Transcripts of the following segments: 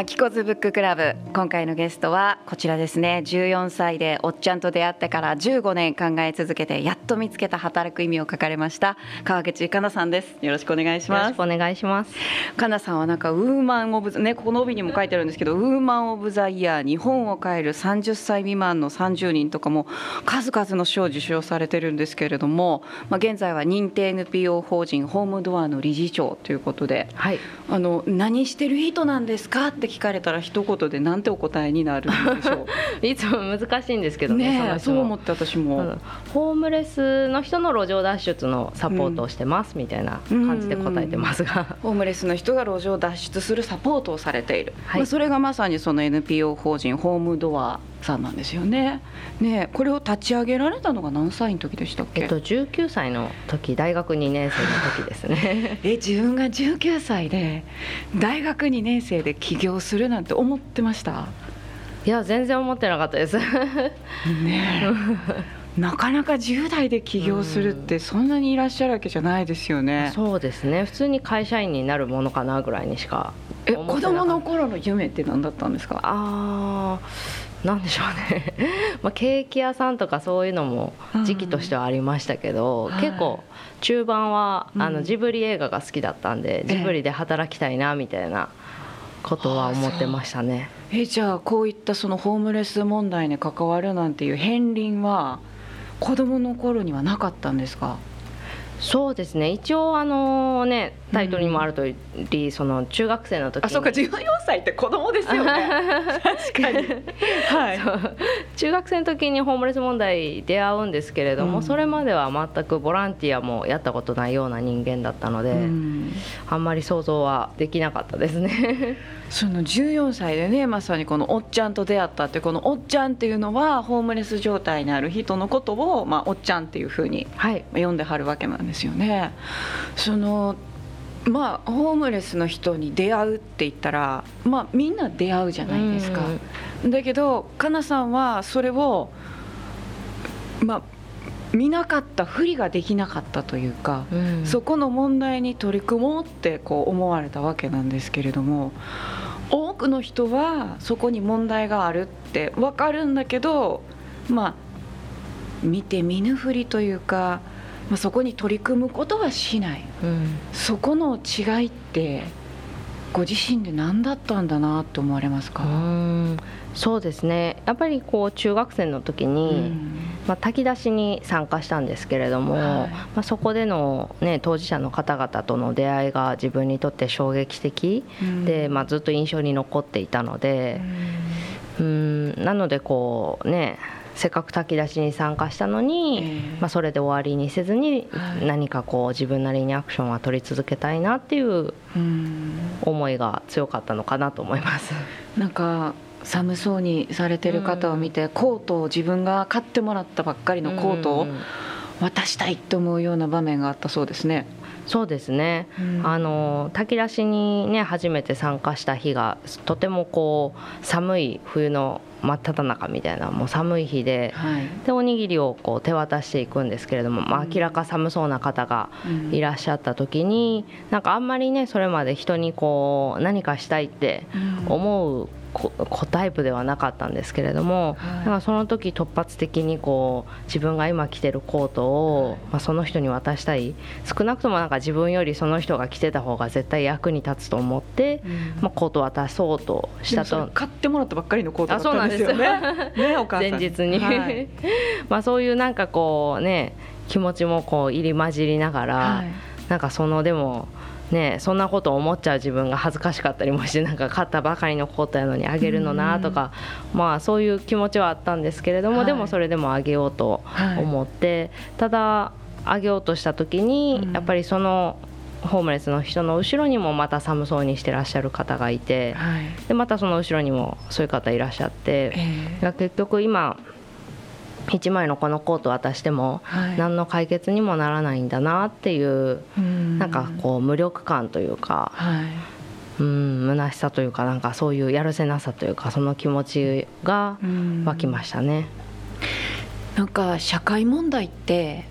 秋子ズブッククラブ。今回のゲストはこちらですね。14歳でおっちゃんと出会ってから15年考え続けてやっと見つけた働く意味を書かれました。川口かなさんです。よろしくお願いします。よろしくお願いします。かなさんはなんかウーマンオブねここの帯にも書いてあるんですけどウーマンオブザイヤー日本を変える30歳未満の30人とかも数々の賞を受賞されてるんですけれども、まあ、現在は認定 NPO 法人ホームドアの理事長ということで、はい、あの何してる人なんですかって聞かれたら一言で何てお答えになるんでしょう。いつも難しいんですけどねねそう思って私も、うん、ホームレスの人の路上脱出のサポートをしてます、みたいな感じで答えてますが、ホームレスの人が路上脱出するサポートをされている、はい、まあ、それがまさにその NPO 法人ホームドアさんなんですよね。ねこれを立ち上げられたのが何歳の時でしたっけ？えっと19歳の時大学2年生の時ですね。え自分が19歳で大学2年生で起業するなんて思ってました？いや全然思ってなかったです。ね。なかなか10代で起業するってそんなにいらっしゃるわけじゃないですよね。そうですね。普通に会社員になるものかなぐらいにしかえ子供の頃の夢って何だったんですか？ああ。なんでしょうね。まあケーキ屋さんとかそういうのも時期としてはありましたけど、うん、結構中盤はあのジブリ映画が好きだったんで、うん、ジブリで働きたいなみたいなことは思ってましたね。えじゃあこういったそのホームレス問題に関わるなんていう片鱗は子供の頃にはなかったんですか？そうですね。一応あのねタイトルにもある通り、うん、その中学生の時あそうか14歳って子供ですよね。確かに、はい、中学生の時にホームレス問題出会うんですけれども、うん、それまでは全くボランティアもやったことないような人間だったので、うん、あんまり想像はできなかったですね。その14歳でねまさにこのおっちゃんと出会ったってこのおっちゃんっていうのはホームレス状態にある人のことを、まあ、おっちゃんっていうふうに呼んではるわけなんですよね。そのまあホームレスの人に出会うって言ったらまあみんな出会うじゃないですか。だけどかなさんはそれをまあ見なかったふりができなかったというか、うん、そこの問題に取り組もうってこう思われたわけなんですけれども多くの人はそこに問題があるって分かるんだけどまあ見て見ぬふりというか、まあ、そこに取り組むことはしない、うん、そこの違いってご自身で何だったんだなと思われますか？そうですね。やっぱりこう中学生の時に、うん、まあ、炊き出しに参加したんですけれども、はい、まあ、そこでの、ね、当事者の方々との出会いが自分にとって衝撃的で、まあ、ずっと印象に残っていたので、うん、なのでこうねせっかく炊き出しに参加したのに、えー、まあ、それで終わりにせずに、何かこう自分なりにアクションは取り続けたいなっていう思いが強かったのかなと思います。なんか寒そうにされてる方を見て、コートを自分が買ってもらったばっかりのコートを渡したいと思うような場面があったそうですね。そうですね、うん、あの炊き出しにね初めて参加した日がとてもこう寒い冬の真っ只中みたいなもう寒い日ではい、でおにぎりをこう手渡していくんですけれども、まあ、明らか寒そうな方がいらっしゃった時に、うん、なんかあんまりねそれまで人にこう何かしたいって思う子タイプではなかったんですけれども、はい、だからその時突発的にこう自分が今着てるコートを、まあ、その人に渡したい。少なくともなんか自分よりその人が着てた方が絶対役に立つと思って、うん、まあ、コート渡そうとしたと。買ってもらったばっかりのコートだったんですよね。ね前日に、はい、まあそういうなんかこうね気持ちもこう入り混じりながら、はい、なんかそのでもね、そんなこと思っちゃう自分が恥ずかしかったりもして なんか買ったばかりのコートやのにあげるのなとか、まあそういう気持ちはあったんですけれども、はい、でもそれでもあげようと思って、はい、ただあげようとした時に、やっぱりそのホームレスの人の後ろにもまた寒そうにしてらっしゃる方がいて、はい、でまたその後ろにもそういう方いらっしゃって、えー、結局今1枚のこのコート渡しても何の解決にもならないんだなっていう、はい、なんかこう無力感というか、はい、うん虚しさというかなんかそういうやるせなさというかその気持ちが湧きましたね。なんか社会問題って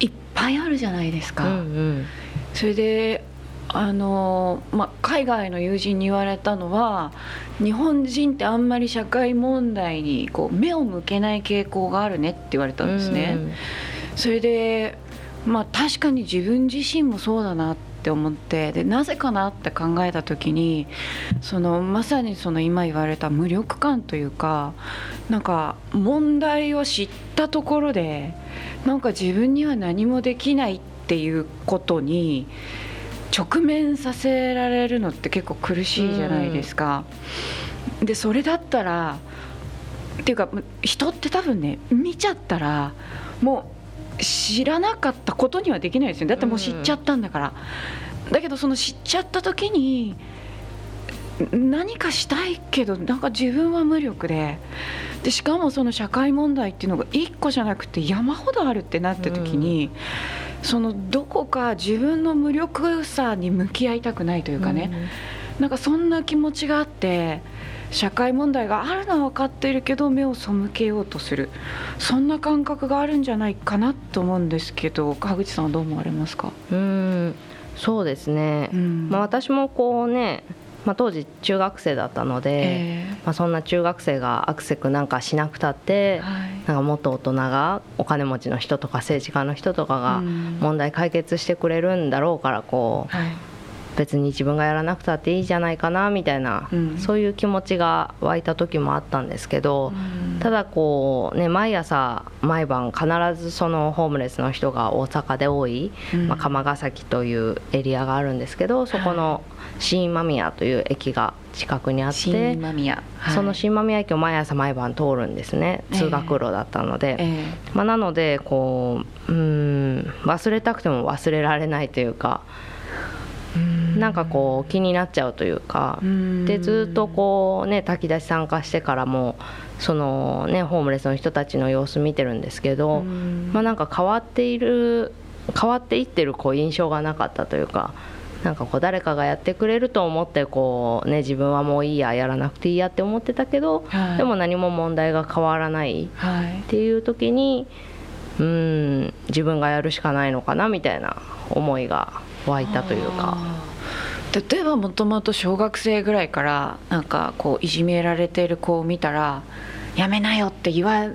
いっぱいあるじゃないですか。うんうん、それであのまあ、海外の友人に言われたのは日本人ってあんまり社会問題にこう目を向けない傾向があるねって言われたんですね。それで、まあ、確かに自分自身もそうだなって思ってでなぜかなって考えた時にそのまさにその今言われた無力感というかなんか問題を知ったところでなんか自分には何もできないっていうことに。直面させられるのって結構苦しいじゃないですか。でそれだったらっていうか人って多分ね見ちゃったらもう知らなかったことにはできないですよだってもう知っちゃったんだから。だけどその知っちゃった時に何かしたいけどなんか自分は無力ででしかもその社会問題っていうのが1個じゃなくて山ほどあるってなった時に、そのどこか自分の無力さに向き合いたくないというかね、うん、なんかそんな気持ちがあって社会問題があるのは分かっているけど目を背けようとする。そんな感覚があるんじゃないかなと思うんですけど川口さんはどう思われますか？うんそうですね、うん、まあ、私もこうねまあ、当時中学生だったので、えー、まあ、そんな中学生がアクセクなんかしなくたって、はい、なんかもっと大人がお金持ちの人とか政治家の人とかが問題解決してくれるんだろうからこう、はい、別に自分がやらなくたっていいじゃないかなみたいな、うん、そういう気持ちが湧いた時もあったんですけど、うん、ただこうね毎朝毎晩必ずそのホームレスの人が大阪で多い、うん、まあ、釜ヶ崎というエリアがあるんですけどそこの、はい新間宮という駅が近くにあって新間宮、はい、その新間宮駅を毎朝毎晩通るんですね通学路だったので、えー、まあ、なのでこううん忘れたくても忘れられないというか。なんかこう気になっちゃうというか。でずっとこうね炊き出し参加してからもそのねホームレスの人たちの様子見てるんですけどまあなんか変わっている変わっていってるこう印象がなかったというかなんかこう誰かがやってくれると思ってこう、ね、自分はもういいややらなくていいやって思ってたけど、はい、でも何も問題が変わらない。っていう時に、はい、うん自分がやるしかないのかなみたいな思いが湧いたというか。例えばもともと小学生ぐらいからなんかこういじめられてる子を見たらやめなよって言わ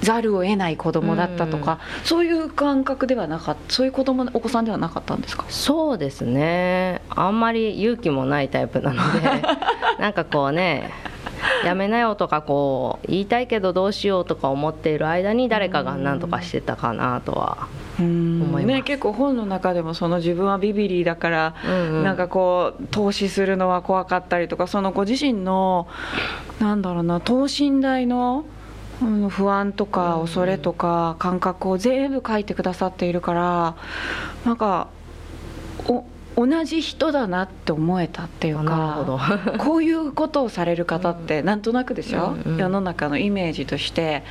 ざるを得ない子供だったとか、うん、そういう感覚ではなかったそういう子供お子さんではなかったんですか？そうですね。あんまり勇気もないタイプなので なんかこうねやめなよとかこう言いたいけどどうしようとか思っている間に誰かが何とかしてたかなとは思います、ね、結構本の中でもその自分はビビリーだから、うんうん、なんかこう投資するのは怖かったりとかそのご自身のなんだろうな等身大の不安とか恐れとか感覚を全部書いてくださっているからなんかお同じ人だなって思えたっていうか こういうことをされる方ってなんとなくでしょ、うんうん、世の中のイメージとして。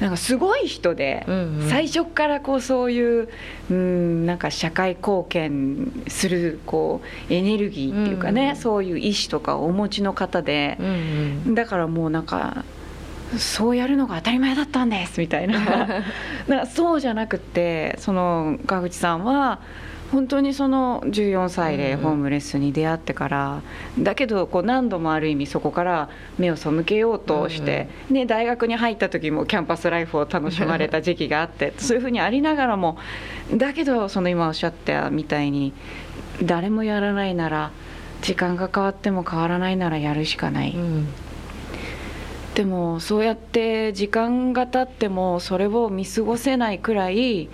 なんかすごい人で、最初からこうそういう、うん、なんか社会貢献するこうエネルギーっていうかね、そういう意志とかをお持ちの方で、だからもうなんかそうやるのが当たり前だったんですみたいな。なそうじゃなくてその川口さんは本当にその14歳でホームレスに出会ってから、だけどこう何度もある意味そこから目を背けようとして、ね、大学に入った時もキャンパスライフを楽しまれた時期があってそういうふうにありながらもだけどその今おっしゃったみたいに誰もやらないなら時間が変わっても変わらないならやるしかない。うん。でもそうやって時間が経ってもそれを見過ごせないくらい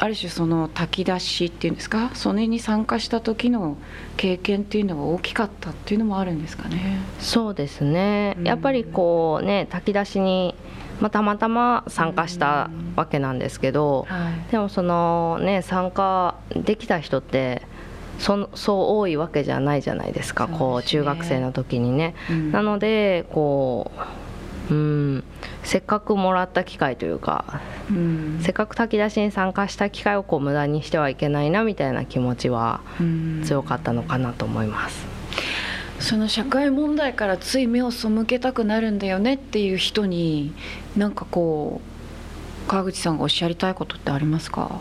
ある種その炊き出しっていうんですか？それに参加した時の経験っていうのが大きかったっていうのもあるんですかね？そうですね、やっぱりこうね炊き出しにまあ、たまたま参加したわけなんですけど、はい、でもそのね参加できた人ってそそう多いわけじゃないじゃないですか、ね、こう中学生の時にね、うん、なのでこううん。せっかくもらった機会というか、うん、せっかく炊き出しに参加した機会をこう無駄にしてはいけないなみたいな気持ちは強かったのかなと思います。その社会問題からつい目を背けたくなるんだよねっていう人になんかこう川口さんがおっしゃりたいことってありますか？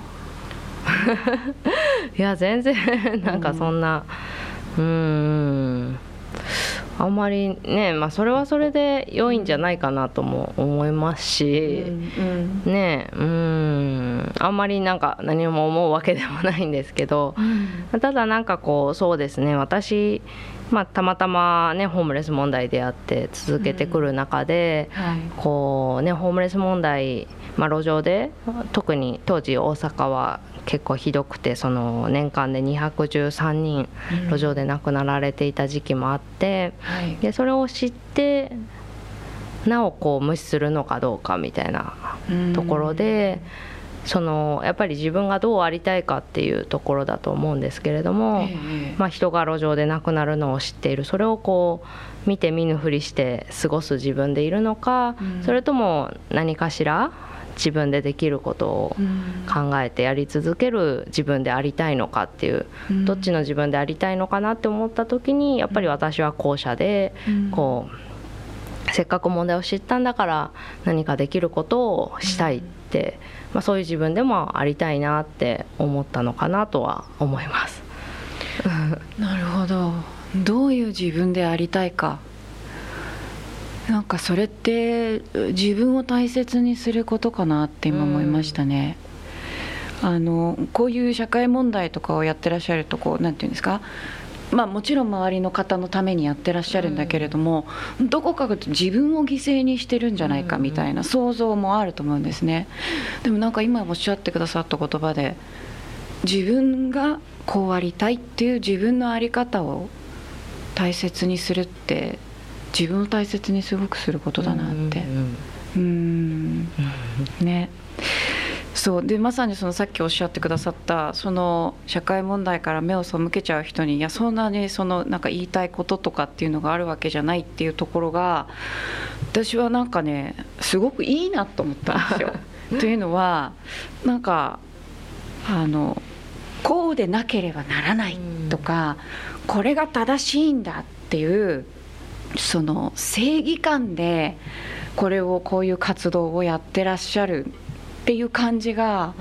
いや全然なんかそんなうんあんまりね、まあ、それはそれで良いんじゃないかなとも思いますし、うんうん、ねうん。あんまりなんか何も思うわけでもないんですけど、うん、ただなんかこうそうですね私まあ、たまたま、ね、ホームレス問題であって続けてくる中で、うん。はい、こうね、ホームレス問題、まあ、路上で特に当時大阪は結構ひどくてその年間で213人路上で亡くなられていた時期もあって、うんはい、でそれを知ってなおこう無視するのかどうかみたいなところで。うんそのやっぱり自分がどうありたいかっていうところだと思うんですけれども、え。まあ、人が路上で亡くなるのを知っている。それをこう見て見ぬふりして過ごす自分でいるのか、うん、それとも何かしら自分でできることを考えてやり続ける自分でありたいのかっていう、うん、どっちの自分でありたいのかなって思った時にやっぱり私は後者でこう、せっかく問題を知ったんだから何かできることをしたいって。うん。まあ、そういう自分でもありたいなって思ったのかなとは思います。なるほど。どういう自分でありたいかなんかそれって自分を大切にすることかなって今思いましたね。あのこういう社会問題とかをやってらっしゃるとこうなんていうんですか？まあ、もちろん周りの方のためにやってらっしゃるんだけれども、うん、どこか自分を犠牲にしてるんじゃないかみたいな想像もあると思うんですねでもなんか今おっしゃってくださった言葉で自分がこうありたいっていう自分の在り方を大切にするって自分を大切にすごくすることだなって。うんね。そう。でまさにそのさっきおっしゃってくださったその社会問題から目を背けちゃう人にいやそんなにそのなんか言いたいこととかっていうのがあるわけじゃないっていうところが私はなんかねすごくいいなと思ったんですよ。というのはなんかあのこうでなければならないとか、これが正しいんだっていうその正義感でこれをこういう活動をやってらっしゃるっていう感じが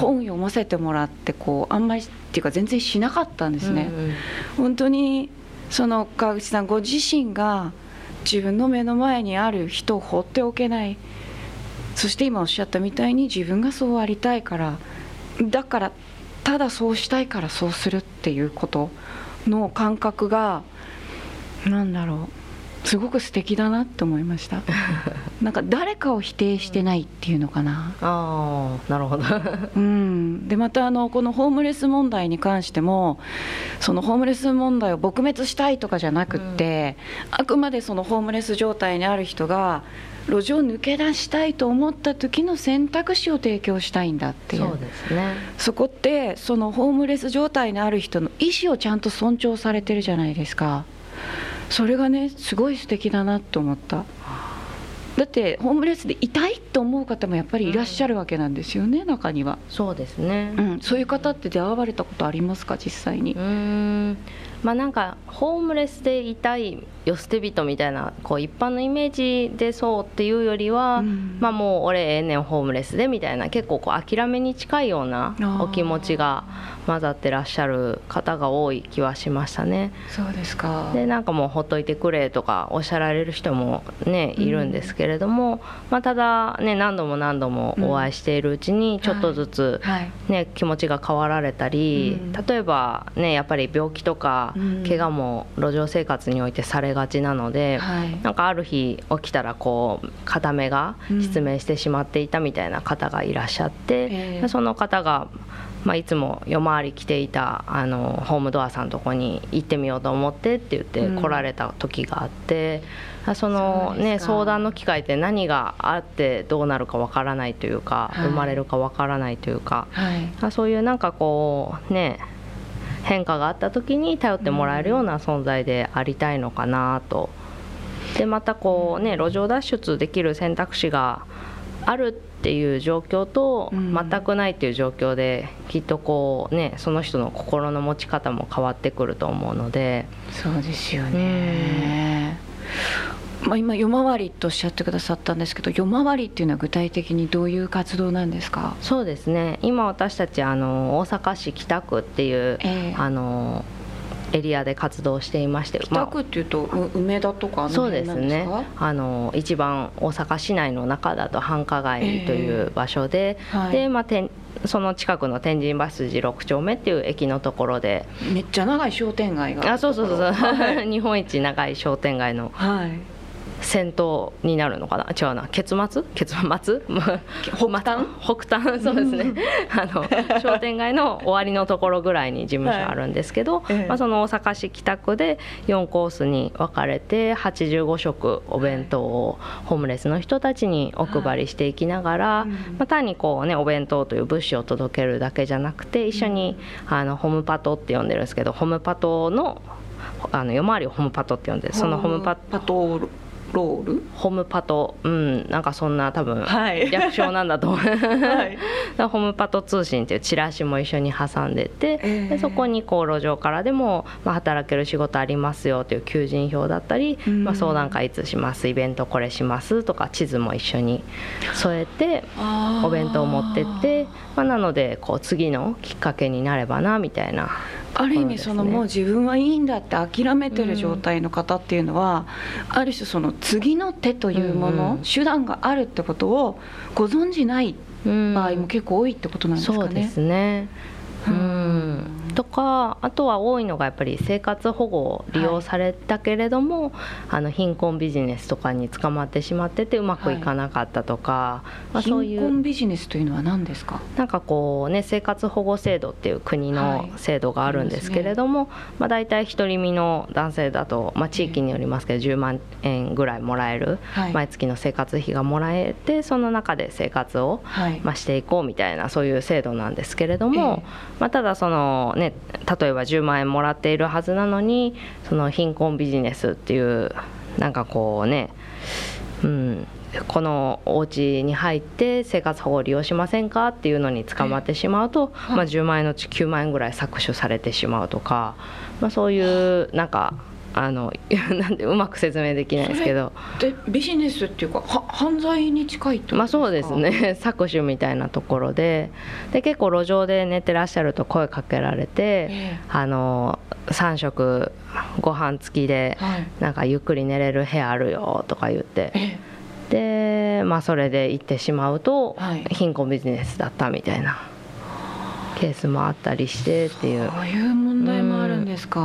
本読ませてもらってこうあんまりっていうか全然しなかったんですね。うんうん、本当にその川口さんご自身が自分の目の前にある人を放っておけない。そして今おっしゃったみたいに自分がそうありたいからだからただそうしたいからそうするっていうことの感覚が何だろうすごく素敵だなって思いました。なんか誰かを否定してないっていうのかな。ああなるほど、うん、でまたあのこのホームレス問題に関してもそのホームレス問題を撲滅したいとかじゃなくって、うん、あくまでそのホームレス状態にある人が路上抜け出したいと思った時の選択肢を提供したいんだっていう。そうですね。そこってそのホームレス状態にある人の意思をちゃんと尊重されてるじゃないですか。それがねすごい素敵だなと思った。だってホームレスで痛いと思う方もやっぱりいらっしゃるわけなんですよね、うん、中には。そうですね、うん、そういう方って出会われたことありますか実際に？うんまあなんかホームレスで痛いよ捨て人みたいなこう一般のイメージでそうっていうよりは、うん、まあもう俺ええねんホームレスでみたいな結構こう諦めに近いようなお気持ちが混ざってらっしゃる方が多い気はしましたね。そうですか。でなんかもうほっといてくれとかおっしゃられる人もねいるんですけれども、うん、まあ、ただね何度も何度もお会いしているうちにちょっとずつね、はい、気持ちが変わられたり、うん、例えばねやっぱり病気とか怪我も路上生活においてされがちなので、はい、なんかある日起きたらこう片目が失明してしまっていたみたいな方がいらっしゃって、うん、その方が、まあ、いつも夜回り来ていたあのホームドアさんのとこに行ってみようと思ってって言って来られた時があって。うん、そのね、相談の機会って何があってどうなるかわからないというか、はい、生まれるかわからないというか、はい、そういうなんかこうね変化があった時に頼ってもらえるような存在でありたいのかなと。でまたこうね路上脱出できる選択肢があるっていう状況と全くないっていう状況できっとこうねその人の心の持ち方も変わってくると思うので。そうですよね、まあ、今夜回りとおっしゃってくださったんですけど夜回りっていうのは具体的にどういう活動なんですか？そうですね。今私たちあの大阪市北区っていう、えー、あのエリアで活動していまして北区っていうと、まあ、梅田とかそうですね。あの一番大阪市内の中だと繁華街という場所で、えーはい、で、まあ、てその近くの天神橋筋6丁目っていう駅のところでめっちゃ長い商店街があそうそうそうそう、はい、日本一長い商店街の、はい、戦闘になるのかな？違うな。結末？結末？北端？北端？そうですね。あの商店街の終わりのところぐらいに事務所あるんですけど、はい、まあ、その大阪市北区で4コースに分かれて85食お弁当をホームレスの人たちにお配りしていきながら、はい、まあ、単にこうねお弁当という物資を届けるだけじゃなくて一緒にあのホームパトって呼ん。でるんですけどホームパトのあの夜回りをホームパトって呼んでそのホームパトロール？ホムパト。うんなんかそんな多分、はい、略称なんだと。思う、はい、ホムパト通信っていうチラシも一緒に挟んでて、えー、でそこにこう路上からでも、まあ、働ける仕事ありますよという求人票だったり、まあ、相談会いつしますイベントこれしますとか地図も一緒に添えてお弁当を持ってって、まあ、なのでこう次のきっかけになればなみたいな。ある意味そのもう自分はいいんだって諦めてる状態の方っていうのは、ある種その次の手というもの、手段があるってことをご存じない場合も結構多いってことなんですかね。そうですね。うんとかあとは多いのがやっぱり生活保護を利用されたけれども、はい、あの貧困ビジネスとかに捕まってしまっててうまくいかなかったとか、はい、まあ、そういう貧困ビジネスというのは何ですか？なんかこうね生活保護制度っていう国の制度があるんですけれども、はい、まあ、大体独り身の男性だと、まあ、地域によりますけど10万円ぐらいもらえる、毎月の生活費がもらえてその中で生活を、まあ、していこうみたいなそういう制度なんですけれども、まあ、ただそのね例えば10万円もらっているはずなのにその貧困ビジネスっていうなんかこうねうんこのお家に入って生活保護を利用しませんかっていうのに捕まってしまうと、まあ、10万円のうち9万円ぐらい搾取されてしまうとか、まあ、そういうなんかあの なんでうまく説明できないですけど。でビジネスっていうかは犯罪に近いとまあそうですね。搾取みたいなところで。で結構路上で寝てらっしゃると声かけられて、えー、あの3食ご飯付きで、はい、なんかゆっくり寝れる部屋あるよとか言って。えー、でまあそれで行ってしまうと、はい、貧困ビジネスだったみたいなケースもあったりしてっていう。そういう問題もあるんですか、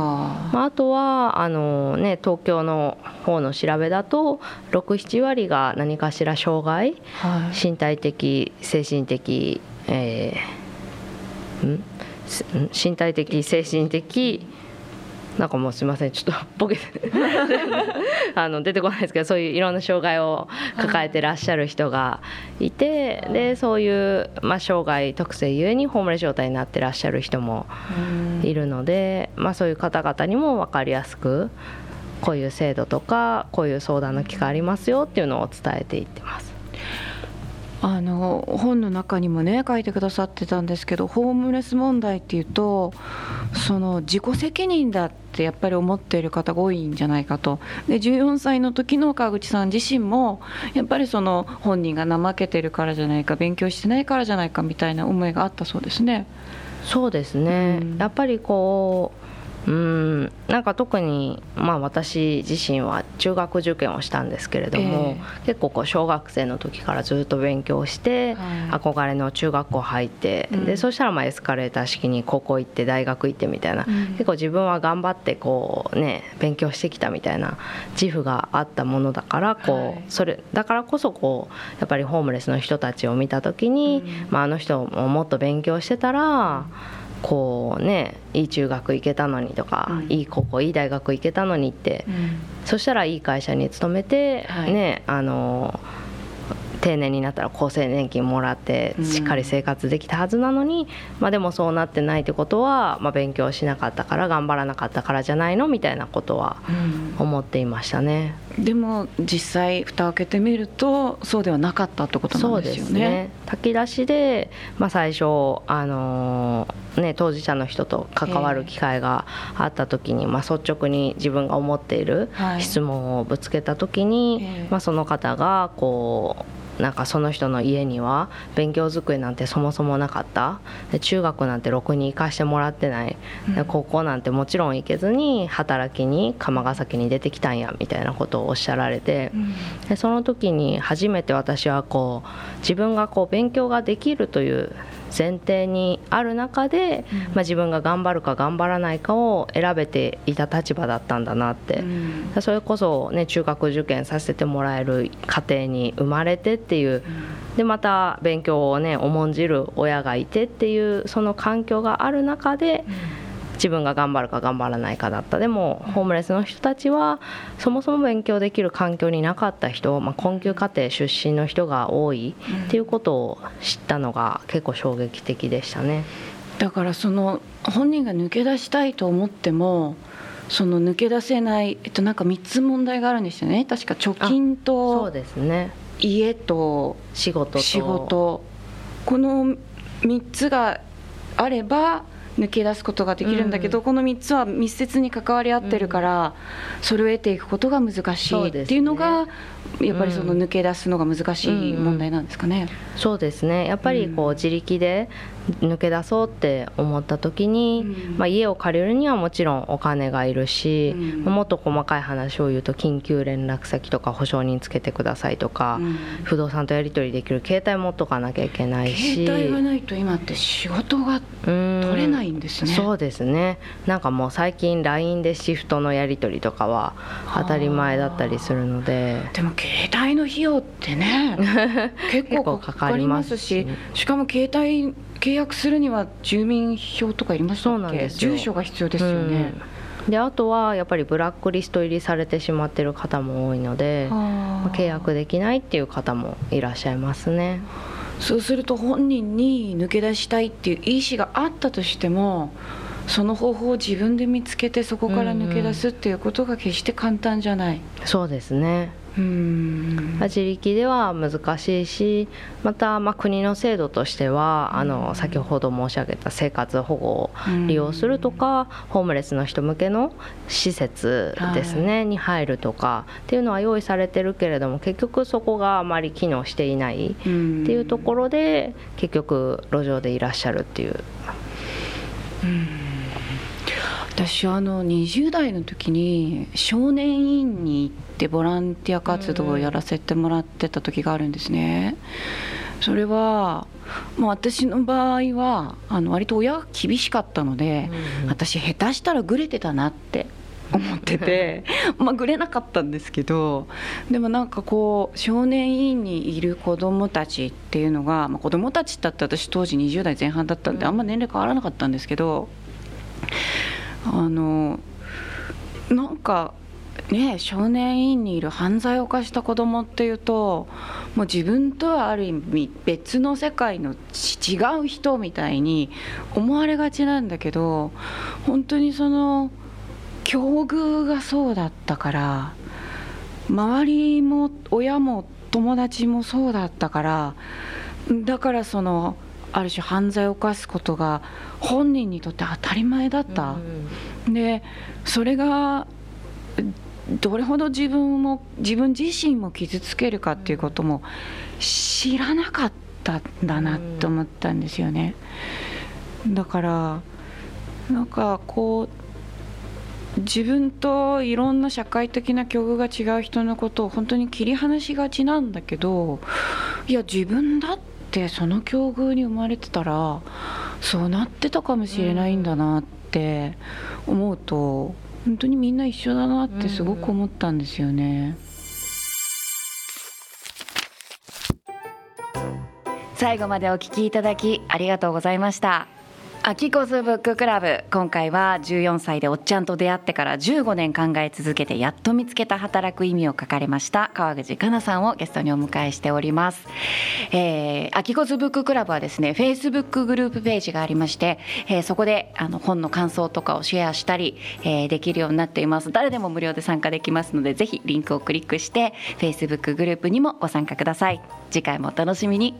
まあ、あとはあの、ね、東京の方の調べだと67割が何かしら障害、はい、身体的精神的、えー、ん？身体的精神的なんかもうすみませんちょっとボケてあの出てこないですけどそういういろんな障害を抱えてらっしゃる人がいて、はい、でそういう、まあ、障害特性ゆえにホームレス状態になってらっしゃる人もいるので、まあ、そういう方々にも分かりやすくこういう制度とかこういう相談の機会ありますよっていうのを伝えていってます。あの本の中にもね書いてくださってたんですけどホームレス問題っていうとその自己責任だってやっぱり思っている方が多いんじゃないかと。で14歳の時の川口さん自身もやっぱりその本人が怠けてるからじゃないか勉強してないからじゃないかみたいな思いがあったそうですね。そうですね、うん、やっぱりこううん。なんか特に、まあ、私自身は中学受験をしたんですけれども、えー、結構こう小学生の時からずっと勉強して、はい、憧れの中学校入って、うん、でそしたらまあエスカレーター式に高校行って大学行ってみたいな、うん、結構自分は頑張ってこう、ね、勉強してきたみたいな自負があったものだからこう、はい、それだからこそこうやっぱりホームレスの人たちを見た時に、うん、まあ、あの人ももっと勉強してたら。こうねいい中学行けたのにとか、うん、いい高校いい大学行けたのにって、うん、そしたらいい会社に勤めて、はい、ねあの定年になったら厚生年金もらってしっかり生活できたはずなのに、うん、まあ、でもそうなってないってことは、まあ、勉強しなかったから頑張らなかったからじゃないのみたいなことは思っていましたね、うん、でも実際蓋を開けてみるとそうではなかったってことなんですよね。そうですね。炊き出しで、まあ、最初あのーね、当事者の人と関わる機会があった時に、まあ、率直に自分が思っている質問をぶつけた時に、まあ、その方がこうなんかその人の家には勉強机なんてそもそもなかった。で中学なんてろくに行かしてもらってない。で高校なんてもちろん行けずに働きに釜ヶ崎に出てきたんやみたいなことをおっしゃられて。でその時に初めて私はこう自分がこう勉強ができるという前提にある中で、うん、まあ、自分が頑張るか頑張らないかを選べていた立場だったんだなって、うん、それこそ、ね、中学受験させてもらえる家庭に生まれてっていう、うん、でまた勉強をね重んじる親がいてっていうその環境がある中で。自分が頑張るか頑張らないかだった。でもホームレスの人たちはそもそも勉強できる環境になかった人、まあ、困窮家庭出身の人が多いっていうことを知ったのが結構衝撃的でしたね。だからその本人が抜け出したいと思ってもその抜け出せない、えっと、なんか3つ問題があるんですよね。確か貯金とそうですね。家と仕事仕事。この3つがあれば抜け出すことができるんだけど、うん、この3つは密接に関わり合ってるから、うん、それを得ていくことが難しいっていうのが、やっぱりその抜け出すのが難しい問題なんですかね。そうですね。やっぱりこう自力で抜け出そうって思った時に、うん、まあ、家を借りるにはもちろんお金がいるし、うん、もっと細かい話を言うと緊急連絡先とか保証人つけてくださいとか、うん、不動産とやり取りできる携帯持っとかなきゃいけないし携帯がないと今って仕事が取れないんですね。そうですね。なんかもう最近 LINE でシフトのやり取りとかは当たり前だったりするので。でも携帯の費用ってね 結構かかりますしし。かも携帯契約するには住民票とかいりましたっけ？住所が必要ですよね、うん、であとはやっぱりブラックリスト入りされてしまってる方も多いので、まあ、契約できないっていう方もいらっしゃいますね。そうすると本人に抜け出したいっていう意思があったとしてもその方法を自分で見つけてそこから抜け出すっていうことが決して簡単じゃない、うんうん、そうですね自力では難しいしまたまあ国の制度としてはあの先ほど申し上げた生活保護を利用するとかホームレスの人向けの施設ですね、に入るとかっていうのは用意されてるけれども結局そこがあまり機能していないっていうところで結局路上でいらっしゃるっていう。私あの20代の時に少年院に行ってボランティア活動をやらせてもらってた時があるんですね。それはもう私の場合はあの割と親が厳しかったので、私下手したらグレてたなって思ってて まあグレなかったんですけどでもなんかこう少年院にいる子どもたちっていうのが、まあ、子どもたちだって私当時20代前半だったんであんま年齢変わらなかったんですけどあのなんかね少年院にいる犯罪を犯した子供っていうともう自分とはある意味別の世界の違う人みたいに思われがちなんだけど本当にその境遇がそうだったから周りも親も友達もそうだったからだからそのある種犯罪を犯すことが本人にとって当たり前だった、うん、でそれがどれほど自分も自分自身も傷つけるかっていうことも知らなかったんだなと思ったんですよね。だからなんかこう自分といろんな社会的な境遇が違う人のことを本当に切り離しがちなんだけどいや自分だってその境遇に生まれてたらそうなってたかもしれないんだなって思うと本当にみんな一緒だなってすごく思ったんですよね。最後までお聞きいただきありがとうございました。アキコズブッククラブ。今回は14歳でおっちゃんと出会ってから15年考え続けてやっと見つけた働く意味を書かれました。川口香奈さんをゲストにお迎えしております、えー、アキコズブッククラブはですねフェイスブックグループページがありまして、えー、そこであの本の感想とかをシェアしたり、えー、できるようになっています。誰でも無料で参加できますのでぜひリンクをクリックしてフェイスブックグループにもご参加ください。次回もお楽しみに。